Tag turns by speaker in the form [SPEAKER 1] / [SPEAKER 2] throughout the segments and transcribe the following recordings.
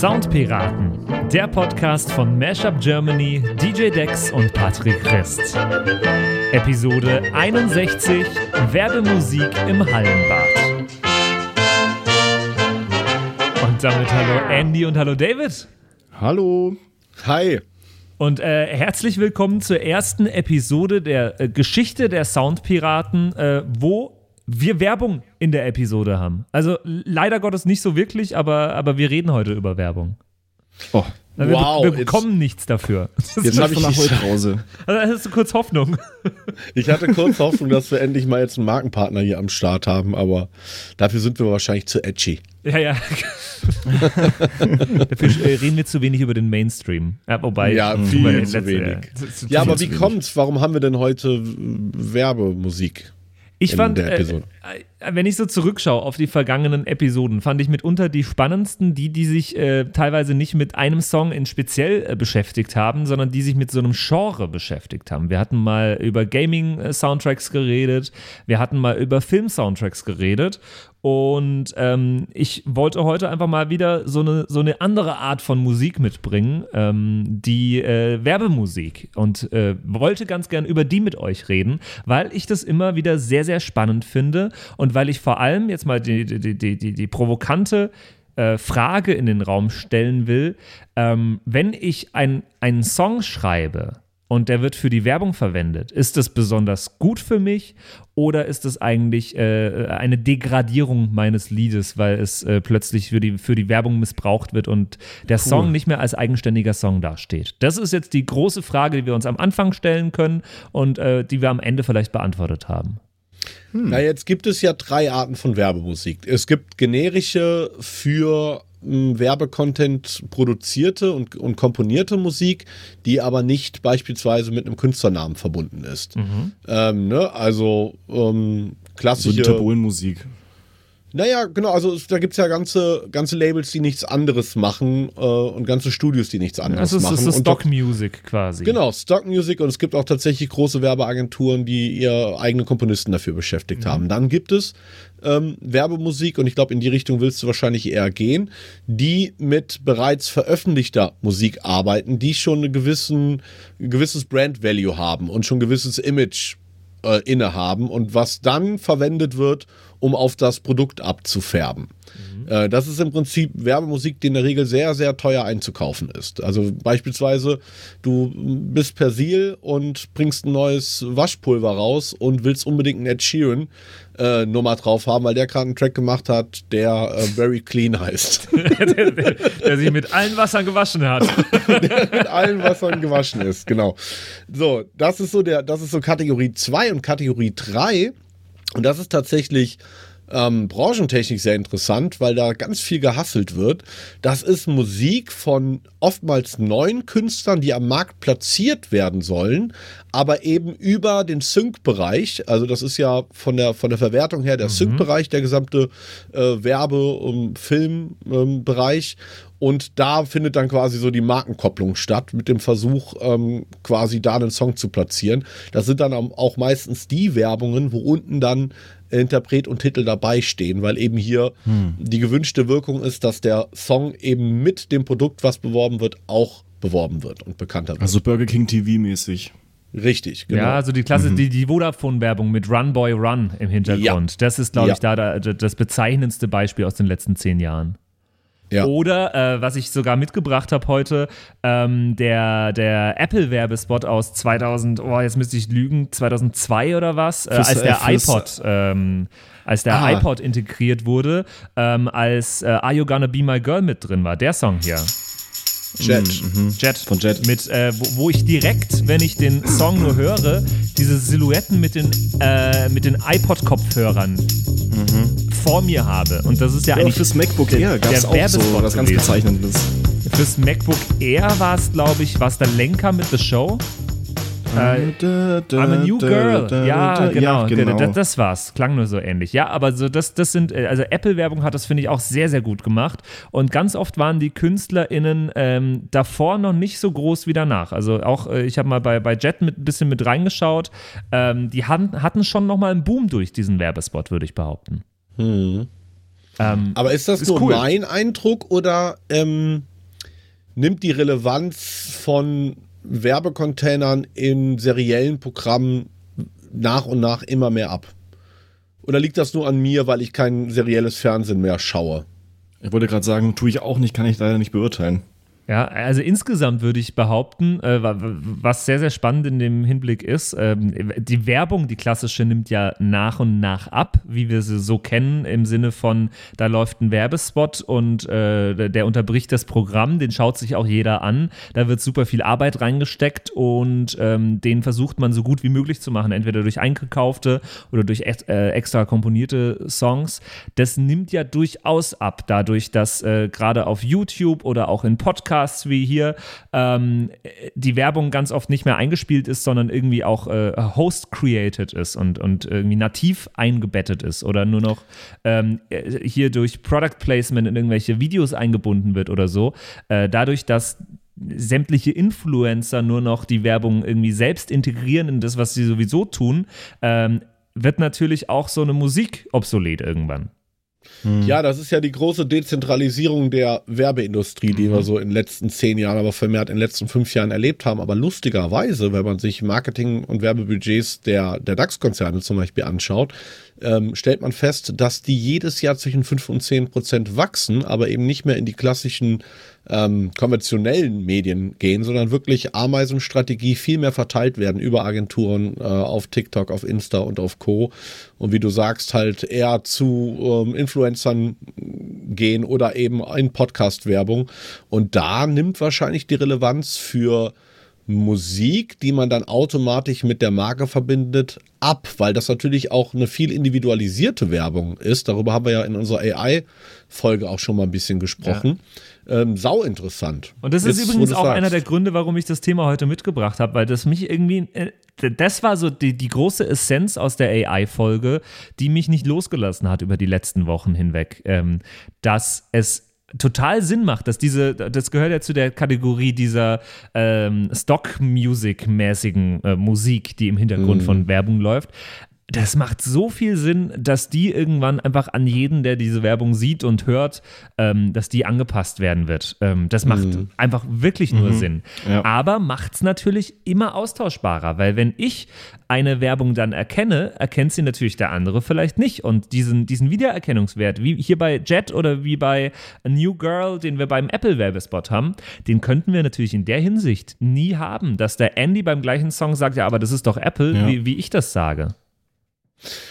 [SPEAKER 1] Soundpiraten, der Podcast von Mashup Germany, DJ Dex und Patrick Christ. Episode 61 Werbemusik im Hallenbad. Und damit hallo Andy und hallo David.
[SPEAKER 2] Hallo.
[SPEAKER 3] Hi.
[SPEAKER 1] Und äh, herzlich willkommen zur ersten Episode der äh, Geschichte der Soundpiraten, äh, wo wir Werbung in der Episode haben. Also leider Gottes nicht so wirklich, aber, aber wir reden heute über Werbung.
[SPEAKER 2] Oh,
[SPEAKER 1] wir,
[SPEAKER 3] wow,
[SPEAKER 1] wir bekommen nichts dafür.
[SPEAKER 2] jetzt habe ich nach heute Hause.
[SPEAKER 1] Also hast du kurz Hoffnung.
[SPEAKER 3] Ich hatte kurz Hoffnung, dass wir endlich mal jetzt einen Markenpartner hier am Start haben, aber dafür sind wir wahrscheinlich zu edgy.
[SPEAKER 1] Ja, ja. dafür äh, reden wir zu wenig über den Mainstream. Ja, wobei.
[SPEAKER 3] Ja, viel zu
[SPEAKER 1] letzte-
[SPEAKER 3] wenig.
[SPEAKER 1] ja,
[SPEAKER 3] Ja, aber
[SPEAKER 2] zu
[SPEAKER 3] wie
[SPEAKER 2] wenig.
[SPEAKER 3] kommt's? Warum haben wir denn heute Werbemusik?
[SPEAKER 1] Ich fand, äh, äh, wenn ich so zurückschaue auf die vergangenen Episoden, fand ich mitunter die spannendsten, die, die sich äh, teilweise nicht mit einem Song in speziell äh, beschäftigt haben, sondern die sich mit so einem Genre beschäftigt haben. Wir hatten mal über Gaming-Soundtracks geredet, wir hatten mal über Film-Soundtracks geredet und ähm, ich wollte heute einfach mal wieder so eine, so eine andere Art von Musik mitbringen, ähm, die äh, Werbemusik. Und äh, wollte ganz gern über die mit euch reden, weil ich das immer wieder sehr, sehr spannend finde und weil ich vor allem jetzt mal die, die, die, die, die provokante äh, Frage in den Raum stellen will, ähm, wenn ich ein, einen Song schreibe, und der wird für die Werbung verwendet. Ist das besonders gut für mich oder ist es eigentlich äh, eine Degradierung meines Liedes, weil es äh, plötzlich für die, für die Werbung missbraucht wird und der Song nicht mehr als eigenständiger Song dasteht? Das ist jetzt die große Frage, die wir uns am Anfang stellen können und äh, die wir am Ende vielleicht beantwortet haben.
[SPEAKER 3] Na, jetzt gibt es ja drei Arten von Werbemusik. Es gibt generische für Werbecontent produzierte und, und komponierte Musik, die aber nicht beispielsweise mit einem Künstlernamen verbunden ist. Ähm, ne? Also ähm,
[SPEAKER 2] So
[SPEAKER 3] klassische.
[SPEAKER 2] die Tabulenmusik.
[SPEAKER 3] Naja, genau, also es- da gibt es ja ganze, ganze Labels, die nichts anderes machen äh, und ganze Studios, die nichts anderes
[SPEAKER 1] Das ist,
[SPEAKER 3] machen.
[SPEAKER 1] das ist Stock Music quasi.
[SPEAKER 3] Genau, Stock Music und es gibt auch tatsächlich große Werbeagenturen, die ihre eigenen Komponisten dafür beschäftigt haben. Dann gibt es ähm, Werbemusik und ich glaube, in die Richtung willst du wahrscheinlich eher gehen, die mit bereits veröffentlichter Musik arbeiten, die schon ein gewissen, ein gewisses Brand Value haben und schon ein gewisses Image äh, innehaben und was dann verwendet wird, um auf das Produkt abzufärben. Äh, Das ist im Prinzip Werbemusik, die in der Regel sehr, sehr teuer einzukaufen ist. Also beispielsweise, du bist Persil und bringst ein neues Waschpulver raus und willst unbedingt einen Ed Sheeran äh, Nummer drauf haben, weil der gerade einen Track gemacht hat, der äh, Very Clean heißt.
[SPEAKER 1] der, der, der sich mit allen Wassern gewaschen hat.
[SPEAKER 3] mit allen Wassern gewaschen ist, genau. So, das ist so der, das ist so Kategorie 2 und Kategorie 3. Und das ist tatsächlich ähm, branchentechnisch sehr interessant, weil da ganz viel gehasselt wird. Das ist Musik von oftmals neuen Künstlern, die am Markt platziert werden sollen, aber eben über den Sync-Bereich. Also das ist ja von der, von der Verwertung her der Sync-Bereich, der gesamte äh, Werbe- und Filmbereich. Und da findet dann quasi so die Markenkopplung statt, mit dem Versuch, ähm, quasi da einen Song zu platzieren. Das sind dann auch meistens die Werbungen, wo unten dann Interpret und Titel dabei stehen, weil eben hier die gewünschte Wirkung ist, dass der Song eben mit dem Produkt, was beworben wird, auch beworben wird und bekannter wird.
[SPEAKER 2] Also Burger King TV-mäßig.
[SPEAKER 3] Richtig, genau.
[SPEAKER 1] Ja, also die Klasse, die, die Vodafone-Werbung mit Run Boy Run im Hintergrund. Das ist, glaube
[SPEAKER 3] Ja.
[SPEAKER 1] ich, da, da das bezeichnendste Beispiel aus den letzten zehn Jahren.
[SPEAKER 3] Ja.
[SPEAKER 1] Oder, äh, was ich sogar mitgebracht habe heute, ähm, der, der Apple-Werbespot aus 2000, oh, jetzt müsste ich lügen, 2002 oder was, äh, als der
[SPEAKER 2] äh,
[SPEAKER 1] iPod, ähm, als der
[SPEAKER 3] Ah.
[SPEAKER 1] iPod integriert wurde, ähm, als äh, Are You Gonna Be My Girl mit drin war, der Song hier.
[SPEAKER 3] Jet.
[SPEAKER 1] Jet.
[SPEAKER 2] Von Jet.
[SPEAKER 1] Mit, äh, wo, wo ich direkt, wenn ich den Song nur höre, diese Silhouetten mit den, äh, mit den iPod-Kopfhörern vor mir habe. Und das ist ja,
[SPEAKER 2] Ja,
[SPEAKER 1] eigentlich
[SPEAKER 2] fürs MacBook Air gab es auch so was ganz. Bezeichnendes.
[SPEAKER 1] Fürs MacBook Air war es, glaube ich, war es der Lenker mit The Show. Äh, I'm a new girl. Ja, genau.
[SPEAKER 2] genau.
[SPEAKER 1] Das, das war's. Klang nur so ähnlich. Ja, aber so das, das sind, äh, also Apple-Werbung hat das, finde ich, auch sehr, sehr gut gemacht. Und ganz oft waren die KünstlerInnen ähm, davor noch nicht so groß wie danach. Also auch, äh, ich habe mal bei, bei Jet mit ein bisschen mit reingeschaut. Ähm, die hatten, hatten schon nochmal einen Boom durch diesen Werbespot, würde ich behaupten. Ähm,
[SPEAKER 3] Aber ist das
[SPEAKER 1] Ist
[SPEAKER 3] nur
[SPEAKER 1] cool.
[SPEAKER 3] mein Eindruck oder ähm, nimmt die Relevanz von Werbecontainern in seriellen Programmen nach und nach immer mehr ab? Oder liegt das nur an mir, weil ich kein serielles Fernsehen mehr schaue?
[SPEAKER 2] Ich wollte gerade sagen, tue ich auch nicht, kann ich leider nicht beurteilen.
[SPEAKER 1] Ja, also insgesamt würde ich behaupten, äh, was sehr, sehr spannend in dem Hinblick ist, ähm, die Werbung, die klassische, nimmt ja nach und nach ab, wie wir sie so kennen, im Sinne von, da läuft ein Werbespot und äh, der unterbricht das Programm, den schaut sich auch jeder an, da wird super viel Arbeit reingesteckt und ähm, den versucht man so gut wie möglich zu machen, entweder durch eingekaufte oder durch äh, extra komponierte Songs. Das nimmt ja durchaus ab, dadurch, dass äh, gerade auf YouTube oder auch in Podcasts Podcasts wie hier ähm, die Werbung ganz oft nicht mehr eingespielt ist, sondern irgendwie auch äh, host-created ist und, und irgendwie nativ eingebettet ist oder nur noch ähm, hier durch Product Placement in irgendwelche Videos eingebunden wird oder so. Äh, dadurch, dass sämtliche Influencer nur noch die Werbung irgendwie selbst integrieren in das, was sie sowieso tun, ähm, wird natürlich auch so eine Musik obsolet irgendwann.
[SPEAKER 3] Hm. Ja, das ist ja die große Dezentralisierung der Werbeindustrie, die mhm. wir so in den letzten zehn Jahren, aber vermehrt in den letzten fünf Jahren erlebt haben. Aber lustigerweise, wenn man sich Marketing- und Werbebudgets der, der DAX-Konzerne zum Beispiel anschaut, ähm, stellt man fest, dass die jedes Jahr zwischen 5 und 10 Prozent wachsen, aber eben nicht mehr in die klassischen ähm, konventionellen Medien gehen, sondern wirklich Ameisenstrategie viel mehr verteilt werden über Agenturen äh, auf TikTok, auf Insta und auf Co. Und wie du sagst, halt eher zu ähm, Influencern gehen oder eben in Podcast-Werbung. Und da nimmt wahrscheinlich die Relevanz für Musik, die man dann automatisch mit der Marke verbindet, ab, weil das natürlich auch eine viel individualisierte Werbung ist. Darüber haben wir ja in unserer AI-Folge auch schon mal ein bisschen gesprochen. Ja. Ähm, sau interessant.
[SPEAKER 1] Und das ist Jetzt, übrigens auch sagst. einer der Gründe, warum ich das Thema heute mitgebracht habe, weil das mich irgendwie, äh, das war so die, die große Essenz aus der AI-Folge, die mich nicht losgelassen hat über die letzten Wochen hinweg, ähm, dass es total Sinn macht, dass diese, das gehört ja zu der Kategorie dieser ähm, Stock-Music-mäßigen äh, Musik, die im Hintergrund mm. von Werbung läuft, das macht so viel Sinn, dass die irgendwann einfach an jeden, der diese Werbung sieht und hört, ähm, dass die angepasst werden wird. Ähm, das macht mhm. einfach wirklich nur mhm. Sinn. Ja. Aber macht es natürlich immer austauschbarer, weil wenn ich eine Werbung dann erkenne, erkennt sie natürlich der andere vielleicht nicht. Und diesen, diesen Wiedererkennungswert, wie hier bei Jet oder wie bei A New Girl, den wir beim Apple-Werbespot haben, den könnten wir natürlich in der Hinsicht nie haben, dass der Andy beim gleichen Song sagt, ja, aber das ist doch Apple, ja. wie, wie ich das sage.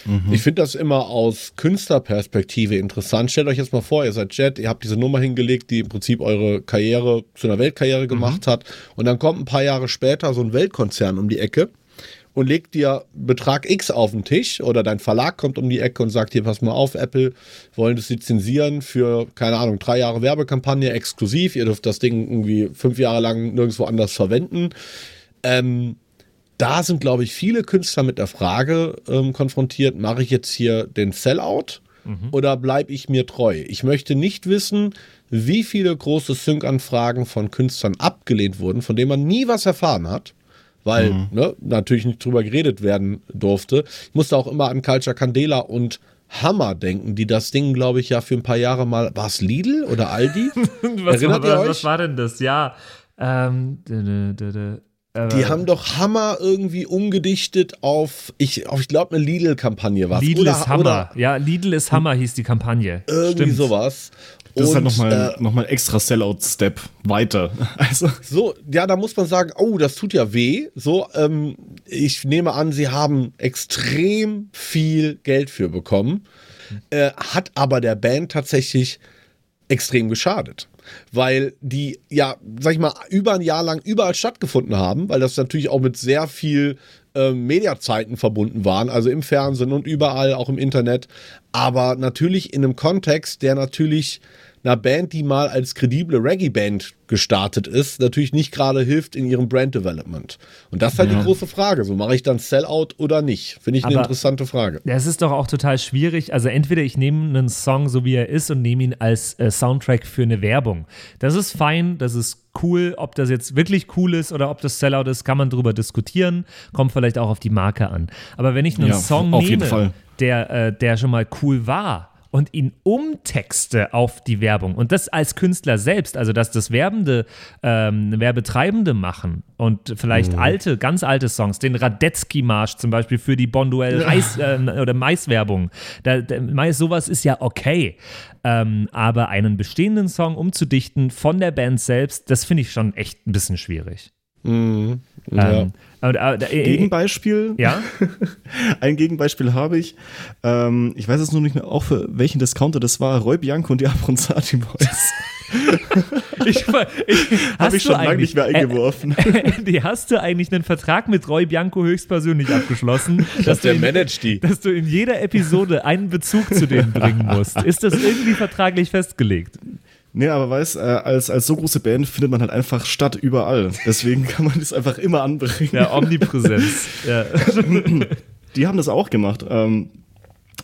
[SPEAKER 3] Mhm. Ich finde das immer aus Künstlerperspektive interessant. Stellt euch jetzt mal vor, ihr seid Jet, ihr habt diese Nummer hingelegt, die im Prinzip eure Karriere zu einer Weltkarriere mhm. gemacht mhm. hat. Und dann kommt ein paar Jahre später so ein Weltkonzern um die Ecke und legt dir Betrag X auf den Tisch oder dein Verlag kommt um die Ecke und sagt hier, pass mal auf, Apple wollen das lizenzieren für, keine Ahnung, drei Jahre Werbekampagne exklusiv. Ihr dürft das Ding irgendwie fünf Jahre lang nirgendwo anders verwenden. Ähm, da sind, glaube ich, viele Künstler mit der Frage ähm, konfrontiert, mache ich jetzt hier den Sellout mhm. oder bleibe ich mir treu? Ich möchte nicht wissen, wie viele große Sync-Anfragen von Künstlern abgelehnt wurden, von denen man nie was erfahren hat, weil mhm. ne, natürlich nicht drüber geredet werden durfte. Ich musste auch immer an Culture Candela und Hammer denken, die das Ding, glaube ich, ja für ein paar Jahre mal, war es Lidl oder Aldi?
[SPEAKER 1] was, Erinnert war, ihr euch? was war denn das? Ja, ähm,
[SPEAKER 3] die haben doch Hammer irgendwie umgedichtet auf, ich, auf, ich glaube, eine Lidl-Kampagne war
[SPEAKER 1] Lidl oder, ist Hammer. Oder, ja, Lidl ist Hammer hieß die Kampagne.
[SPEAKER 3] Irgendwie Stimmt. sowas.
[SPEAKER 2] Das und, ist halt nochmal äh, noch mal extra Sellout-Step weiter. Also.
[SPEAKER 3] So, ja, da muss man sagen, oh, das tut ja weh. So, ähm, ich nehme an, sie haben extrem viel Geld für bekommen. Äh, hat aber der Band tatsächlich extrem geschadet weil die ja, sag ich mal, über ein Jahr lang überall stattgefunden haben, weil das natürlich auch mit sehr viel äh, Mediazeiten verbunden waren, also im Fernsehen und überall, auch im Internet, aber natürlich in einem Kontext, der natürlich einer Band, die mal als kredible Reggae-Band gestartet ist, natürlich nicht gerade hilft in ihrem Brand-Development. Und das ist halt ja. die große Frage. So mache ich dann Sellout oder nicht? Finde ich eine interessante Frage.
[SPEAKER 1] Das ist doch auch total schwierig. Also entweder ich nehme einen Song so wie er ist und nehme ihn als äh, Soundtrack für eine Werbung. Das ist fein, das ist cool. Ob das jetzt wirklich cool ist oder ob das Sellout ist, kann man darüber diskutieren. Kommt vielleicht auch auf die Marke an. Aber wenn ich einen ja, Song nehme, der, äh, der schon mal cool war, und ihn umtexte auf die Werbung und das als Künstler selbst, also dass das Werbende, ähm, Werbetreibende machen und vielleicht mhm. alte, ganz alte Songs, den Radetzky-Marsch zum Beispiel für die Bonduell Reis äh, oder Mais-Werbung, da, da, Mais, sowas ist ja okay. Ähm, aber einen bestehenden Song umzudichten von der Band selbst, das finde ich schon echt ein bisschen schwierig.
[SPEAKER 3] Mhm. Ja. Ähm,
[SPEAKER 2] aber, äh, Gegenbeispiel?
[SPEAKER 1] Ja.
[SPEAKER 2] ein Gegenbeispiel habe ich. Ähm, ich weiß jetzt nur nicht mehr, auch für welchen Discounter das war. Roy Bianco und die Abronzati Boys.
[SPEAKER 1] ich, ich,
[SPEAKER 2] Habe ich schon lange nicht mehr eingeworfen.
[SPEAKER 1] Äh, die hast du eigentlich einen Vertrag mit Roy Bianco höchstpersönlich abgeschlossen,
[SPEAKER 3] dass, der
[SPEAKER 1] in,
[SPEAKER 3] managt die.
[SPEAKER 1] dass du in jeder Episode einen Bezug zu denen bringen musst. Ist das irgendwie vertraglich festgelegt?
[SPEAKER 2] Nee, aber weißt, äh, als, als so große Band findet man halt einfach statt überall. Deswegen kann man das einfach immer anbringen.
[SPEAKER 1] Ja, Omnipräsenz. ja.
[SPEAKER 2] Die haben das auch gemacht. Ähm,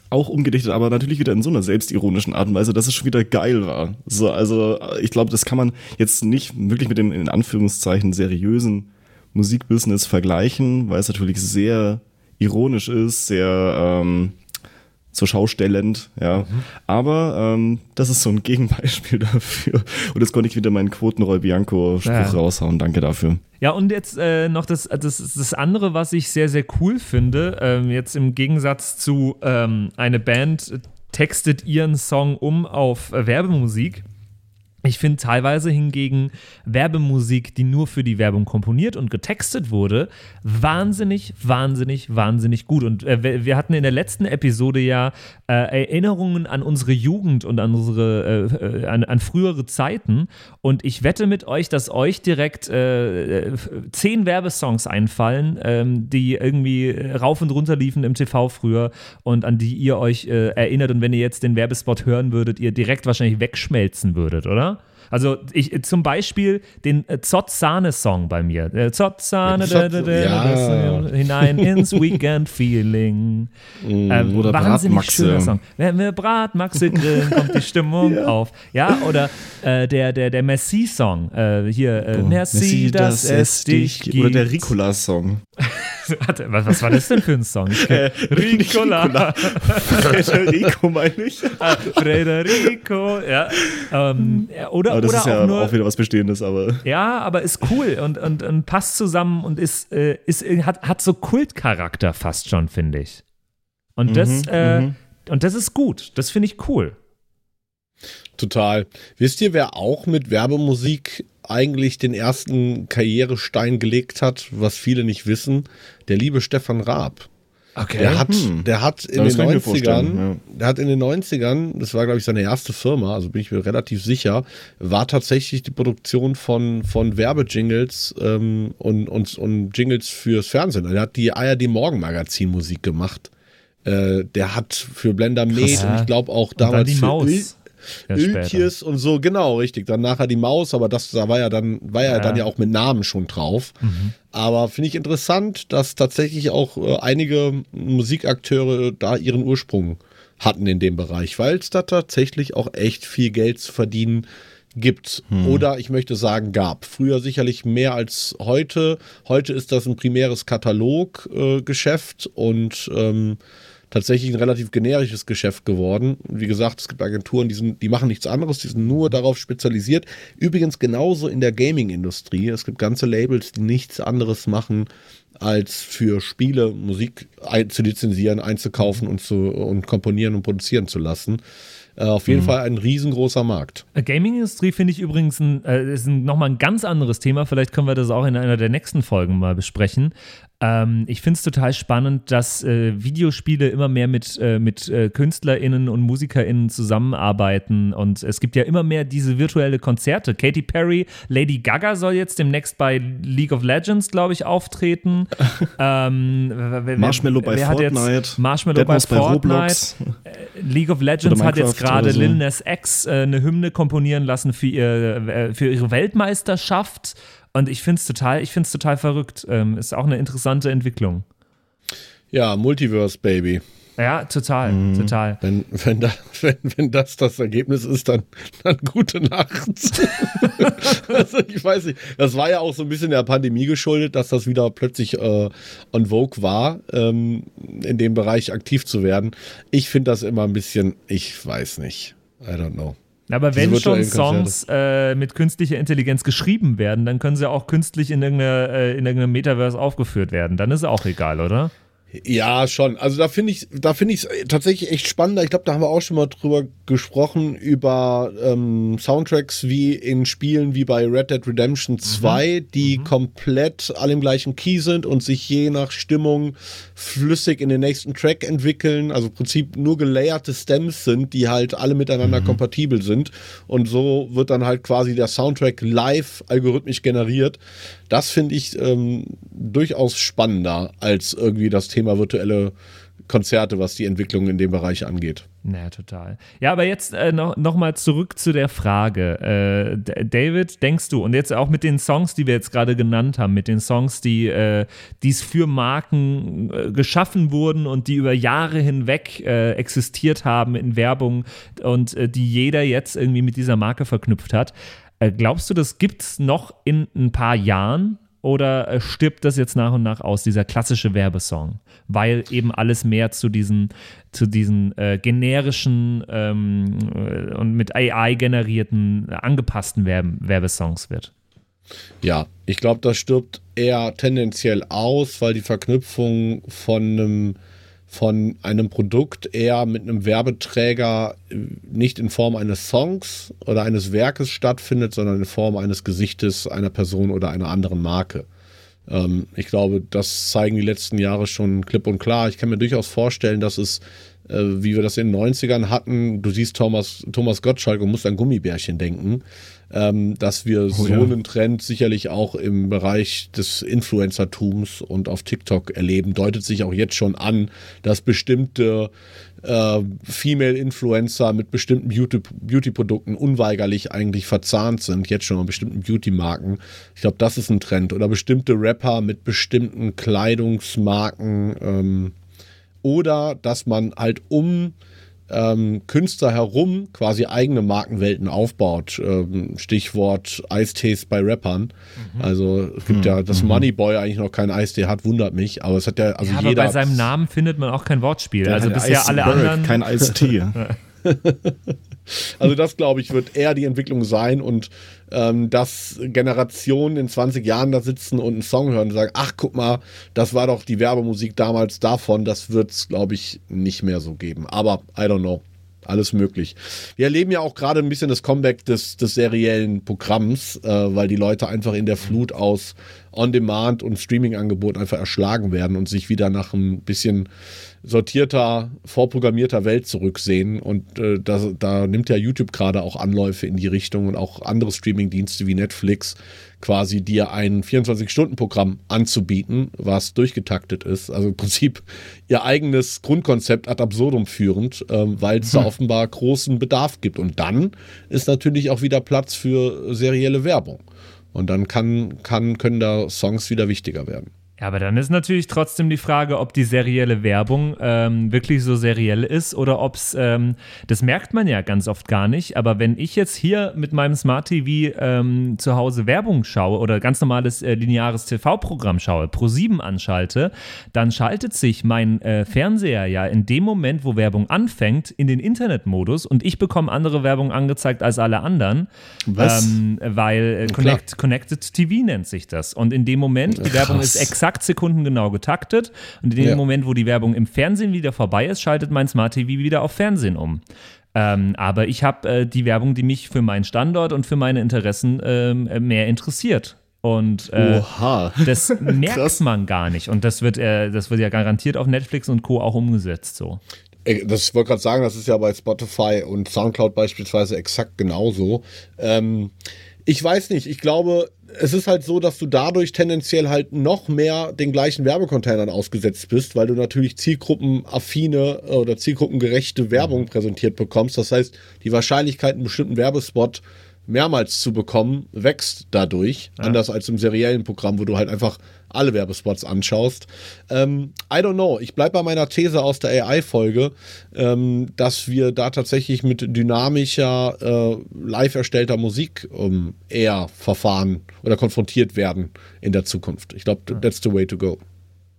[SPEAKER 2] auch umgedichtet, aber natürlich wieder in so einer selbstironischen Art und Weise, dass es schon wieder geil war. So, also ich glaube, das kann man jetzt nicht wirklich mit dem in Anführungszeichen seriösen Musikbusiness vergleichen, weil es natürlich sehr ironisch ist, sehr ähm, zur Schau stellend, ja. Mhm. Aber ähm, das ist so ein Gegenbeispiel dafür. Und jetzt konnte ich wieder meinen Quotenroy Bianco-Spruch ja. raushauen. Danke dafür.
[SPEAKER 1] Ja, und jetzt äh, noch das, das, das andere, was ich sehr, sehr cool finde, ähm, jetzt im Gegensatz zu ähm, eine Band textet ihren Song um auf äh, Werbemusik ich finde teilweise hingegen Werbemusik, die nur für die Werbung komponiert und getextet wurde, wahnsinnig, wahnsinnig, wahnsinnig gut. Und äh, wir hatten in der letzten Episode ja äh, Erinnerungen an unsere Jugend und an unsere äh, an, an, frühere Zeiten. Und ich wette mit euch, dass euch direkt äh, zehn Werbesongs einfallen, ähm, die irgendwie rauf und runter liefen im TV früher und an die ihr euch äh, erinnert. Und wenn ihr jetzt den Werbespot hören würdet, ihr direkt wahrscheinlich wegschmelzen würdet, oder? Also ich zum Beispiel den äh, Zott-Sahne-Song bei mir. Der Zott-Sahne ja. hinein ins Weekend-Feeling.
[SPEAKER 2] Mm, ähm, oder wahnsinnig schöner Song.
[SPEAKER 1] Wenn wir Bratmaxe grillen, kommt die Stimmung ja. auf. Ja, oder äh, der, der, der Merci-Song. Äh, hier, äh, oh, Merci, Merci, dass, dass es dich gibt.
[SPEAKER 2] Oder der Ricola-Song.
[SPEAKER 1] Warte, was war das denn für ein Song?
[SPEAKER 2] Äh, Ricola. Frederico meine ich.
[SPEAKER 1] Ah, Frederico, ja. Ähm, oder,
[SPEAKER 2] aber das
[SPEAKER 1] oder
[SPEAKER 2] ist ja auch, nur, auch, wieder was Bestehendes, aber.
[SPEAKER 1] Ja, aber ist cool und, und, und passt zusammen und ist, äh, ist, hat, hat so Kultcharakter fast schon, finde ich. Und mhm, das, äh, mhm. und das ist gut. Das finde ich cool.
[SPEAKER 3] Total. Wisst ihr, wer auch mit Werbemusik eigentlich den ersten Karrierestein gelegt hat, was viele nicht wissen? Der liebe Stefan Raab. Okay. Der hat, hm. der hat in den 90ern, ja. der hat in den 90ern, das war glaube ich seine erste Firma, also bin ich mir relativ sicher, war tatsächlich die Produktion von, von Werbejingles ähm, und, und, und Jingles fürs Fernsehen. Er hat die ARD Morgenmagazin Musik gemacht. Äh, der hat für Blender Med und ich glaube auch damals
[SPEAKER 1] die Maus.
[SPEAKER 3] Ölkies und so, genau, richtig. Dann nachher die Maus, aber das da war ja dann, war ja, ja. dann ja auch mit Namen schon drauf. Mhm. Aber finde ich interessant, dass tatsächlich auch äh, einige Musikakteure da ihren Ursprung hatten in dem Bereich, weil es da tatsächlich auch echt viel Geld zu verdienen gibt. Hm. Oder ich möchte sagen, gab. Früher sicherlich mehr als heute. Heute ist das ein primäres Kataloggeschäft äh, und ähm, tatsächlich ein relativ generisches Geschäft geworden. Wie gesagt, es gibt Agenturen, die, sind, die machen nichts anderes, die sind nur darauf spezialisiert. Übrigens genauso in der Gaming-Industrie. Es gibt ganze Labels, die nichts anderes machen, als für Spiele Musik ein, zu lizenzieren, einzukaufen und, zu, und komponieren und produzieren zu lassen. Äh, auf jeden mhm. Fall ein riesengroßer Markt.
[SPEAKER 1] Äh, Gaming-Industrie finde ich übrigens ein, äh, ist ein, nochmal ein ganz anderes Thema. Vielleicht können wir das auch in einer der nächsten Folgen mal besprechen. Ähm, ich finde es total spannend, dass äh, Videospiele immer mehr mit, äh, mit äh, KünstlerInnen und MusikerInnen zusammenarbeiten und es gibt ja immer mehr diese virtuelle Konzerte. Katy Perry, Lady Gaga soll jetzt demnächst bei League of Legends, glaube ich, auftreten.
[SPEAKER 2] ähm, wer, Marshmallow bei wer Fortnite.
[SPEAKER 1] Marshmallow bei Fortnite. Bei League of Legends hat jetzt gerade so. Lil Nas X äh, eine Hymne komponieren lassen für, ihr, äh, für ihre Weltmeisterschaft. Und ich finde es total, ich finde es total verrückt. Ähm, ist auch eine interessante Entwicklung.
[SPEAKER 3] Ja, Multiverse, Baby.
[SPEAKER 1] Ja, total, mhm. total.
[SPEAKER 3] Wenn, wenn, da, wenn, wenn das das Ergebnis ist, dann, dann gute Nacht. also ich weiß nicht, das war ja auch so ein bisschen der Pandemie geschuldet, dass das wieder plötzlich äh, on vogue war, ähm, in dem Bereich aktiv zu werden. Ich finde das immer ein bisschen, ich weiß nicht. I don't know.
[SPEAKER 1] Aber wenn schon Songs äh, mit künstlicher Intelligenz geschrieben werden, dann können sie auch künstlich in äh, in irgendeinem Metaverse aufgeführt werden. Dann ist auch egal, oder?
[SPEAKER 3] Ja, schon. Also da finde ich, da finde ich es tatsächlich echt spannender. Ich glaube, da haben wir auch schon mal drüber gesprochen über ähm, Soundtracks wie in Spielen wie bei Red Dead Redemption 2, mhm. die mhm. komplett alle im gleichen Key sind und sich je nach Stimmung flüssig in den nächsten Track entwickeln. Also im Prinzip nur gelayerte Stems sind, die halt alle miteinander mhm. kompatibel sind. Und so wird dann halt quasi der Soundtrack live algorithmisch generiert. Das finde ich ähm, durchaus spannender als irgendwie das Thema virtuelle Konzerte, was die Entwicklung in dem Bereich angeht.
[SPEAKER 1] Naja, total. Ja, aber jetzt äh, noch, noch mal zurück zu der Frage. Äh, David, denkst du, und jetzt auch mit den Songs, die wir jetzt gerade genannt haben, mit den Songs, die äh, es für Marken äh, geschaffen wurden und die über Jahre hinweg äh, existiert haben in Werbung und äh, die jeder jetzt irgendwie mit dieser Marke verknüpft hat, glaubst du, das gibt es noch in ein paar Jahren? Oder äh, stirbt das jetzt nach und nach aus, dieser klassische Werbesong? Weil eben alles mehr zu diesen, zu diesen äh, generischen ähm, äh, und mit AI generierten, angepassten Werb Werbesongs wird.
[SPEAKER 3] Ja, ich glaube, das stirbt eher tendenziell aus, weil die Verknüpfung von einem von einem Produkt eher mit einem Werbeträger äh, nicht in Form eines Songs oder eines Werkes stattfindet, sondern in Form eines Gesichtes einer Person oder einer anderen Marke. Ähm, ich glaube, das zeigen die letzten Jahre schon klipp und klar. Ich kann mir durchaus vorstellen, dass es, äh, wie wir das in den 90ern hatten, du siehst Thomas, Thomas Gottschalk und musst an Gummibärchen denken ähm, dass wir oh, so ja. einen Trend sicherlich auch im Bereich des Influencertums und auf TikTok erleben. Deutet sich auch jetzt schon an, dass bestimmte äh, Female-Influencer mit bestimmten Beauty-Produkten unweigerlich eigentlich verzahnt sind, jetzt schon mit bestimmten Beauty-Marken. Ich glaube, das ist ein Trend. Oder bestimmte Rapper mit bestimmten Kleidungsmarken. Ähm, oder dass man halt um ähm, Künstler herum quasi eigene Markenwelten aufbaut. Ähm, Stichwort Eistees bei Rappern. Mhm. Also es gibt mhm. ja, dass mhm. Moneyboy eigentlich noch keinen Eistee hat, wundert mich. Aber es hat ja, also ja, jeder.
[SPEAKER 1] Aber bei seinem Namen findet man auch kein Wortspiel. also bisher
[SPEAKER 2] Ice
[SPEAKER 1] alle anderen.
[SPEAKER 2] Kein Eistee.
[SPEAKER 3] also das, glaube ich, wird eher die Entwicklung sein und ähm, dass Generationen in 20 Jahren da sitzen und einen Song hören und sagen, ach guck mal, das war doch die Werbemusik damals davon, das wird es, glaube ich, nicht mehr so geben. Aber I don't know. Alles möglich. Wir erleben ja auch gerade ein bisschen das Comeback des, des seriellen Programms, äh, weil die Leute einfach in der Flut aus On-Demand und Streaming-Angeboten einfach erschlagen werden und sich wieder nach ein bisschen sortierter, vorprogrammierter Welt zurücksehen. Und äh, da, da nimmt ja YouTube gerade auch Anläufe in die Richtung und auch andere Streaming-Dienste wie Netflix quasi dir ein 24-Stunden-Programm anzubieten, was durchgetaktet ist. Also im Prinzip ihr eigenes Grundkonzept ad absurdum führend, ähm, weil es hm. da offenbar großen Bedarf gibt. Und dann ist natürlich auch wieder Platz für serielle Werbung. Und dann kann, kann, können da Songs wieder wichtiger werden.
[SPEAKER 1] Ja, aber dann ist natürlich trotzdem die Frage, ob die serielle Werbung ähm, wirklich so seriell ist oder ob es, ähm, das merkt man ja ganz oft gar nicht, aber wenn ich jetzt hier mit meinem Smart TV ähm, zu Hause Werbung schaue oder ganz normales äh, lineares TV-Programm schaue, Pro7 anschalte, dann schaltet sich mein äh, Fernseher ja in dem Moment, wo Werbung anfängt, in den Internetmodus und ich bekomme andere Werbung angezeigt als alle anderen,
[SPEAKER 3] Was?
[SPEAKER 1] Ähm, weil äh, Connect, Connected TV nennt sich das. Und in dem Moment, die Werbung ist exakt exakt sekundengenau getaktet. Und in dem ja. Moment, wo die Werbung im Fernsehen wieder vorbei ist, schaltet mein Smart TV wieder auf Fernsehen um. Ähm, aber ich habe äh, die Werbung, die mich für meinen Standort und für meine Interessen ähm, mehr interessiert. Und äh, das merkt man gar nicht. Und das wird, äh, das wird ja garantiert auf Netflix und Co. auch umgesetzt so.
[SPEAKER 3] Das wollte gerade sagen, das ist ja bei Spotify und Soundcloud beispielsweise exakt genauso. Ähm, ich weiß nicht, ich glaube, es ist halt so, dass du dadurch tendenziell halt noch mehr den gleichen Werbecontainern ausgesetzt bist, weil du natürlich zielgruppenaffine äh, oder zielgruppengerechte Werbung mhm. präsentiert bekommst. Das heißt, die Wahrscheinlichkeit, einen bestimmten Werbespot mehrmals zu bekommen, wächst dadurch. Ja. Anders als im seriellen Programm, wo du halt einfach alle Werbespots anschaust. Ähm, I don't know. Ich bleibe bei meiner These aus der AI-Folge, ähm, dass wir da tatsächlich mit dynamischer, äh, live erstellter Musik ähm, eher verfahren oder konfrontiert werden in der Zukunft. Ich glaube, that's the way to go.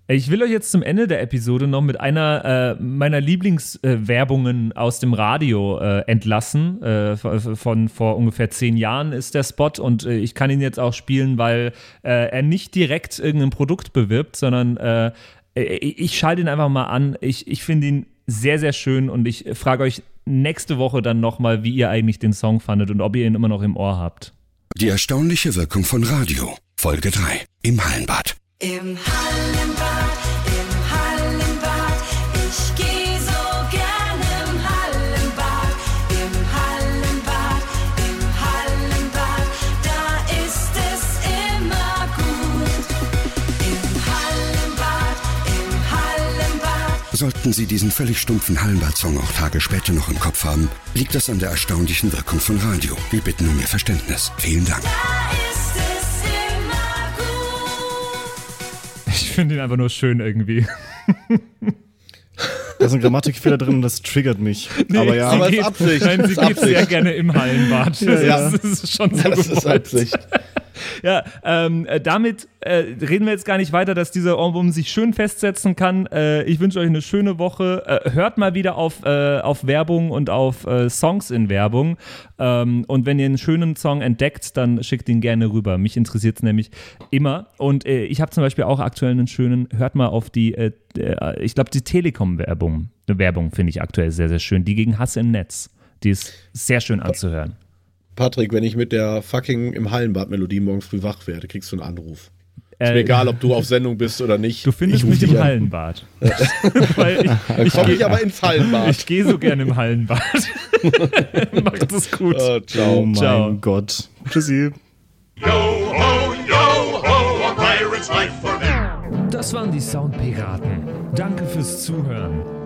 [SPEAKER 1] Ich will euch jetzt zum Ende der Episode noch mit einer äh, meiner Lieblingswerbungen äh, aus dem Radio äh, entlassen. Äh, von vor ungefähr zehn Jahren ist der Spot und äh, ich kann ihn jetzt auch spielen, weil äh, er nicht direkt irgendein Produkt bewirbt, sondern ich schalte ihn einfach mal an. Ich, ich finde ihn sehr, sehr schön und ich frage euch nächste Woche dann nochmal, wie ihr eigentlich den Song fandet und ob ihr ihn immer noch im Ohr habt.
[SPEAKER 4] Die erstaunliche Wirkung von Radio. Folge 3. Im Hallenbad. Im Hallenbad, im Hallenbad, ich geh so gern im Hallenbad, im Hallenbad, im Hallenbad, da ist es immer gut. Im Hallenbad, im Hallenbad. Sollten Sie diesen völlig stumpfen Hallenbad-Song auch Tage später noch im Kopf haben, liegt das an der erstaunlichen Wirkung von Radio. Wir bitten um Ihr Verständnis. Vielen Dank.
[SPEAKER 1] Finde ihn einfach nur schön irgendwie.
[SPEAKER 2] Da ist ein Grammatikfehler drin und das triggert mich.
[SPEAKER 3] Nee, aber ja, aber
[SPEAKER 1] geht, ist Absicht. Nein, sie geht sehr gerne im Hallenbad.
[SPEAKER 3] Das, ja, ist, das ist schon so Das gewollt. ist Absicht.
[SPEAKER 1] Ja, ähm, äh, damit äh, reden wir jetzt gar nicht weiter, dass dieser Album sich schön festsetzen kann. Äh, ich wünsche euch eine schöne Woche. Äh, hört mal wieder auf, äh, auf Werbung und auf äh, Songs in Werbung. Ähm, und wenn ihr einen schönen Song entdeckt, dann schickt ihn gerne rüber. Mich interessiert es nämlich immer. Und ich habe zum Beispiel auch aktuell einen schönen, hört mal auf die, ich glaube, die Telekom-Werbung. Werbung finde ich aktuell sehr, sehr schön. Die gegen Hass im Netz. Die ist sehr schön anzuhören.
[SPEAKER 3] Patrick, wenn ich mit der fucking im Hallenbad-Melodie morgens früh wach werde, kriegst du einen Anruf. Ist mir äh, egal, ob du auf Sendung bist oder nicht.
[SPEAKER 1] Du findest mich im Hallenbad.
[SPEAKER 3] Weil ich, ich komme ich aber ins Hallenbad.
[SPEAKER 1] Ich gehe so gerne im Hallenbad. Macht es gut.
[SPEAKER 2] Oh, ciao. Oh mein ciao. Gott. Tschüssi. Yo ho, yo ho,
[SPEAKER 5] a pirate's life for me. Das waren die Soundpiraten. Danke fürs Zuhören.